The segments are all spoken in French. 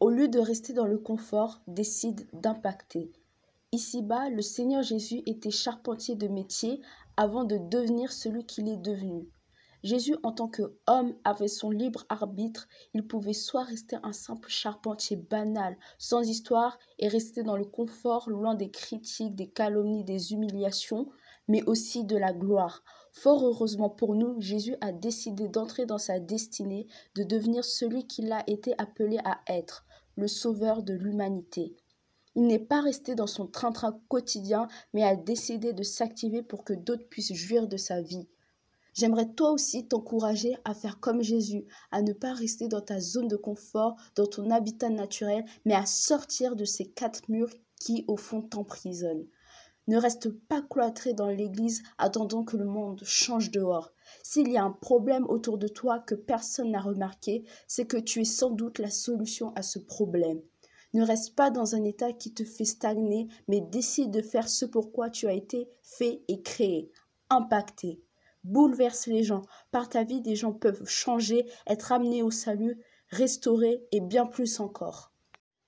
au lieu de rester dans le confort, décide d'impacter. Ici-bas, le Seigneur Jésus était charpentier de métier avant de devenir celui qu'il est devenu. Jésus, en tant qu'homme, avait son libre arbitre. Il pouvait soit rester un simple charpentier banal, sans histoire, et rester dans le confort, loin des critiques, des calomnies, des humiliations, mais aussi de la gloire. Fort heureusement pour nous, Jésus a décidé d'entrer dans sa destinée, de devenir celui qu'il a été appelé à être, le sauveur de l'humanité. Il n'est pas resté dans son train-train quotidien, mais a décidé de s'activer pour que d'autres puissent jouir de sa vie. J'aimerais toi aussi t'encourager à faire comme Jésus, à ne pas rester dans ta zone de confort, dans ton habitat naturel, mais à sortir de ces quatre murs qui, au fond, t'emprisonnent. Ne reste pas cloîtré dans l'église attendant que le monde change dehors. S'il y a un problème autour de toi que personne n'a remarqué, c'est que tu es sans doute la solution à ce problème. Ne reste pas dans un état qui te fait stagner, mais décide de faire ce pourquoi tu as été fait et créé. Impacté bouleverse les gens. Par ta vie, des gens peuvent changer, être amenés au salut, restaurés et bien plus encore.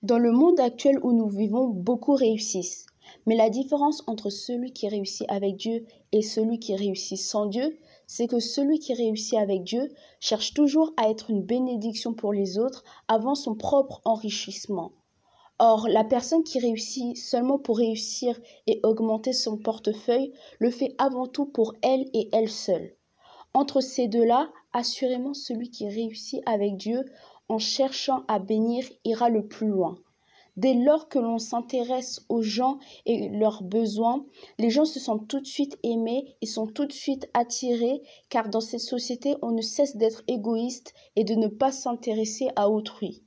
Dans le monde actuel où nous vivons, beaucoup réussissent. Mais la différence entre celui qui réussit avec Dieu et celui qui réussit sans Dieu, c'est que celui qui réussit avec Dieu cherche toujours à être une bénédiction pour les autres avant son propre enrichissement. Or, la personne qui réussit seulement pour réussir et augmenter son portefeuille le fait avant tout pour elle et elle seule. Entre ces deux-là, assurément celui qui réussit avec Dieu en cherchant à bénir ira le plus loin. Dès lors que l'on s'intéresse aux gens et leurs besoins, les gens se sentent tout de suite aimés et sont tout de suite attirés, car dans cette société, on ne cesse d'être égoïste et de ne pas s'intéresser à autrui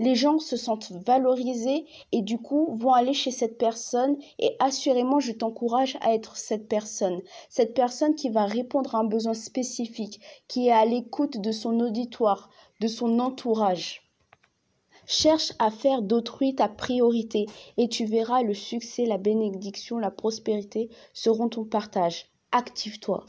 les gens se sentent valorisés et du coup vont aller chez cette personne et assurément je t'encourage à être cette personne. Cette personne qui va répondre à un besoin spécifique, qui est à l'écoute de son auditoire, de son entourage. Cherche à faire d'autrui ta priorité et tu verras le succès, la bénédiction, la prospérité seront ton partage. Active-toi.